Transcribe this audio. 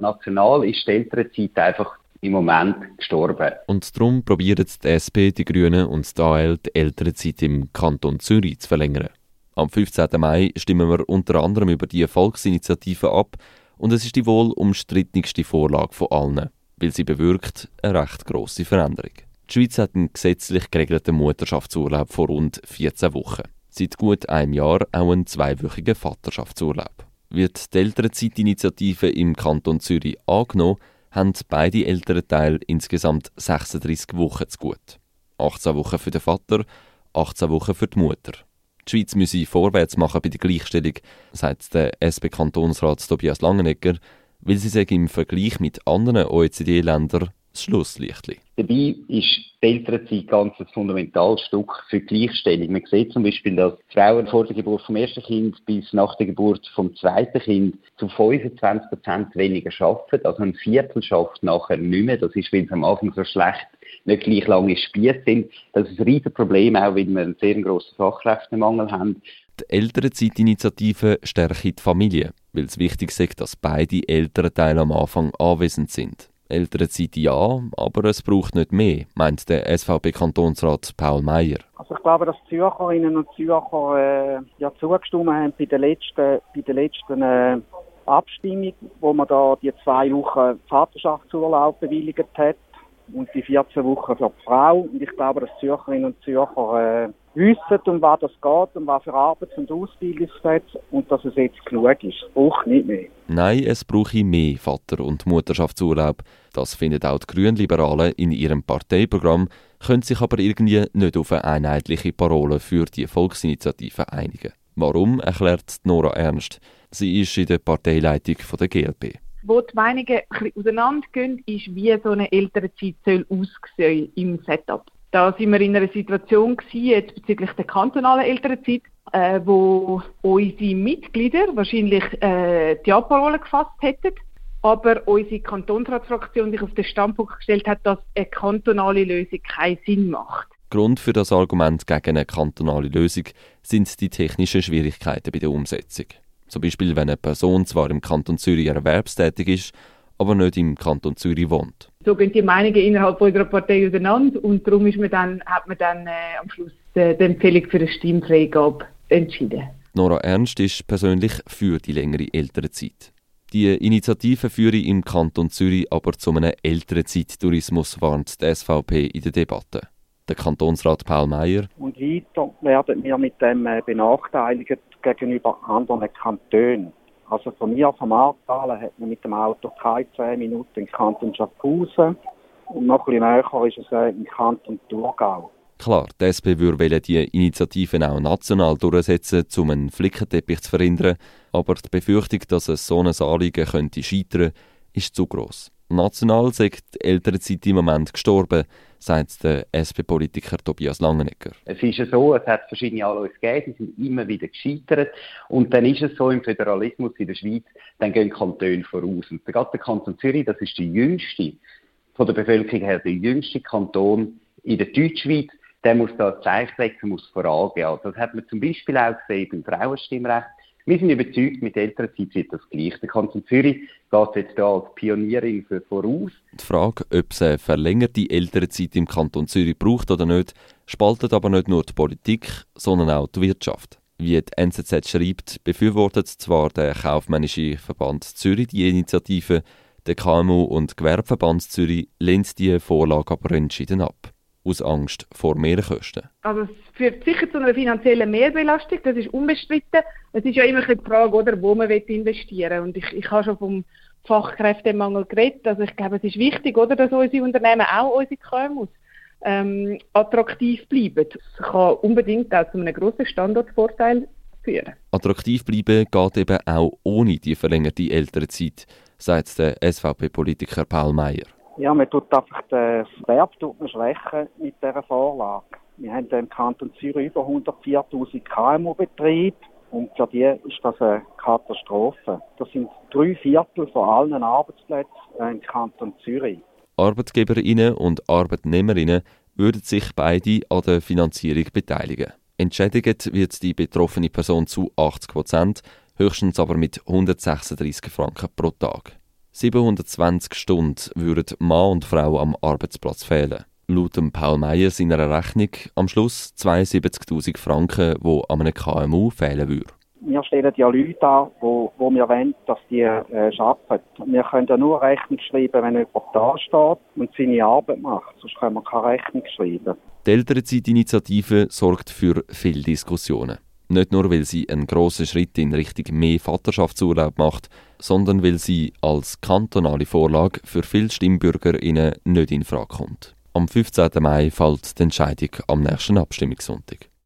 National ist die Elternzeit einfach im Moment gestorben. Und darum probieren die SP, die Grünen und die AL die Elternzeit im Kanton Zürich zu verlängern. Am 15. Mai stimmen wir unter anderem über die Volksinitiative ab und es ist die wohl umstrittenste Vorlage von allen, weil sie bewirkt eine recht grosse Veränderung. Die Schweiz hat einen gesetzlich geregelten Mutterschaftsurlaub von rund 14 Wochen. Seit gut einem Jahr auch einen zweiwöchigen Vaterschaftsurlaub. Wird die Elternzeitinitiative im Kanton Zürich angenommen, haben beide Elternteile insgesamt 36 Wochen zu gut. 18 Wochen für den Vater, 18 Wochen für die Mutter. Die Schweiz müsse vorwärts machen bei der Gleichstellung, sagt der SP-Kantonsrat Tobias Langenegger, weil sie sich im Vergleich mit anderen OECD-Ländern das Schlusslichtli. Dabei ist die Elternzeit ganz ein fundamentales Stück für die Gleichstellung. Man sieht zum Beispiel, dass Frauen vor der Geburt vom ersten Kind bis nach der Geburt vom zweiten Kind zu 25 Prozent weniger arbeiten. Also ein Viertel schafft nachher nicht mehr. Das ist, weil sie am Anfang so schlecht nicht gleich lange Spiez sind. Das ist ein riesiges Problem, auch weil wir einen sehr grossen Fachkräftemangel haben. Die Elternzeitinitiative stärkt die Familie, weil es wichtig ist, dass beide Elternteile am Anfang anwesend sind. Elternzeit ja, aber es braucht nicht mehr, meint der SVP-Kantonsrat Paul Meyer. Also ich glaube, dass die Zürcherinnen und Zürcher äh, ja zugestimmt haben bei der letzten, bei der letzten äh, Abstimmung, wo man da die zwei Wochen Vaterschaftsurlaub bewilligt hat und die 14 Wochen für die Frau. Und ich glaube, dass Zürcherinnen und Zürcher äh, wissen, um was es geht, um was für Arbeits- und Ausbildungsplätze und dass es jetzt genug ist. Es braucht nicht mehr. Nein, es brauche mehr Vater- und Mutterschaftsurlaub. Das finden auch die Grünliberalen in ihrem Parteiprogramm, können sich aber irgendwie nicht auf eine einheitliche Parole für die Volksinitiative einigen. Warum, erklärt Nora Ernst. Sie ist in der Parteileitung der GLP. Wo die Meinungen ein auseinandergehen, ist, wie so eine Elternzeit soll aussehen im Setup. Da sind wir in einer Situation gewesen, jetzt bezüglich der kantonalen Elternzeit, äh, wo unsere Mitglieder wahrscheinlich äh, die Abparole gefasst hätten, aber unsere Kantonsratsfraktion sich auf den Standpunkt gestellt hat, dass eine kantonale Lösung keinen Sinn macht. Grund für das Argument gegen eine kantonale Lösung sind die technischen Schwierigkeiten bei der Umsetzung. Zum Beispiel, wenn eine Person zwar im Kanton Zürich erwerbstätig ist, aber nicht im Kanton Zürich wohnt. So gehen die Meinungen innerhalb unserer Partei auseinander und darum ist man dann, hat man dann äh, am Schluss äh, die Empfehlung für eine Stimmfreigabe entschieden. Nora Ernst ist persönlich für die längere Elternzeit. Die Initiative führe im Kanton Zürich aber zu einem Elternzeittourismus, warnt die SVP in der Debatte. Der Kantonsrat Paul Meyer. Und weiter werden wir mit dem äh, benachteiligt gegenüber anderen Kantonen. Also von mir, vom Aartal, hat man mit dem Auto keine 10 Minuten in Kanton Schaffhausen. Und noch ein bisschen näher ist es äh, im Kanton Thurgau. Klar, die SP würde die Initiativen auch national durchsetzen, um einen Flickenteppich zu verhindern. Aber die Befürchtung, dass es so ein Anliegen könnte scheitern, ist zu gross. National sagt die Elternzeit im Moment gestorben, sagt der SP-Politiker Tobias Langenegger. Es ist ja so, es hat verschiedene Anläufe gegeben, die sind immer wieder gescheitert. Und dann ist es so im Föderalismus in der Schweiz, dann gehen Kantone voraus. Und gerade der Kanton Zürich, das ist der jüngste, von der Bevölkerung her der jüngste Kanton in der Deutschschweiz, der muss da Zeichen setzen, muss vorangehen. Also das hat man zum Beispiel auch gesehen beim Frauenstimmrecht. Wir sind überzeugt, mit Elternzeit wird das gleich. Der Kanton Zürich geht jetzt hier als Pionierin für voraus. Die Frage, ob es eine verlängerte Elternzeit im Kanton Zürich braucht oder nicht, spaltet aber nicht nur die Politik, sondern auch die Wirtschaft. Wie die NZZ schreibt, befürwortet zwar der Kaufmännische Verband Zürich die Initiative, der KMU und Gewerbeverband Zürich lehnt die Vorlage aber entschieden ab aus Angst vor Mehrkosten? Also es führt sicher zu einer finanziellen Mehrbelastung, das ist unbestritten. Es ist ja immer die Frage, oder, wo man investieren will. Und ich, ich habe schon vom Fachkräftemangel geredet. Also ich glaube, es ist wichtig, oder, dass unsere Unternehmen, auch unsere KMUs, ähm, attraktiv bleiben. Das kann unbedingt auch zu einem grossen Standortvorteil führen. Attraktiv bleiben geht eben auch ohne die verlängerte Elternzeit, sagt der SVP-Politiker Paul Meyer. Ja, man tut einfach den Verb schwächen mit dieser Vorlage. Wir haben im Kanton Zürich über 104.000 KMU-Betriebe und für die ist das eine Katastrophe. Das sind drei Viertel von allen Arbeitsplätzen im Kanton Zürich. Arbeitgeberinnen und Arbeitnehmerinnen würden sich beide an der Finanzierung beteiligen. Entschädigt wird die betroffene Person zu 80 Prozent, höchstens aber mit 136 Franken pro Tag. 720 Stunden würden Mann und Frau am Arbeitsplatz fehlen. Laut Paul Meyer seiner Rechnung am Schluss 72.000 Franken, die an einem KMU fehlen würden. Wir stellen ja Leute an, wo, wo wir wollen, dass die äh, arbeiten. Wir können ja nur Rechnung schreiben, wenn jemand da steht und seine Arbeit macht. Sonst können wir keine Rechnung schreiben. Die Elternzeitinitiative sorgt für viele Diskussionen. Nicht nur, weil sie einen grossen Schritt in Richtung mehr Vaterschaftsurlaub macht, sondern weil sie als kantonale Vorlage für viele StimmbürgerInnen nicht in Frage kommt. Am 15. Mai fällt die Entscheidung am nächsten Abstimmungssonntag.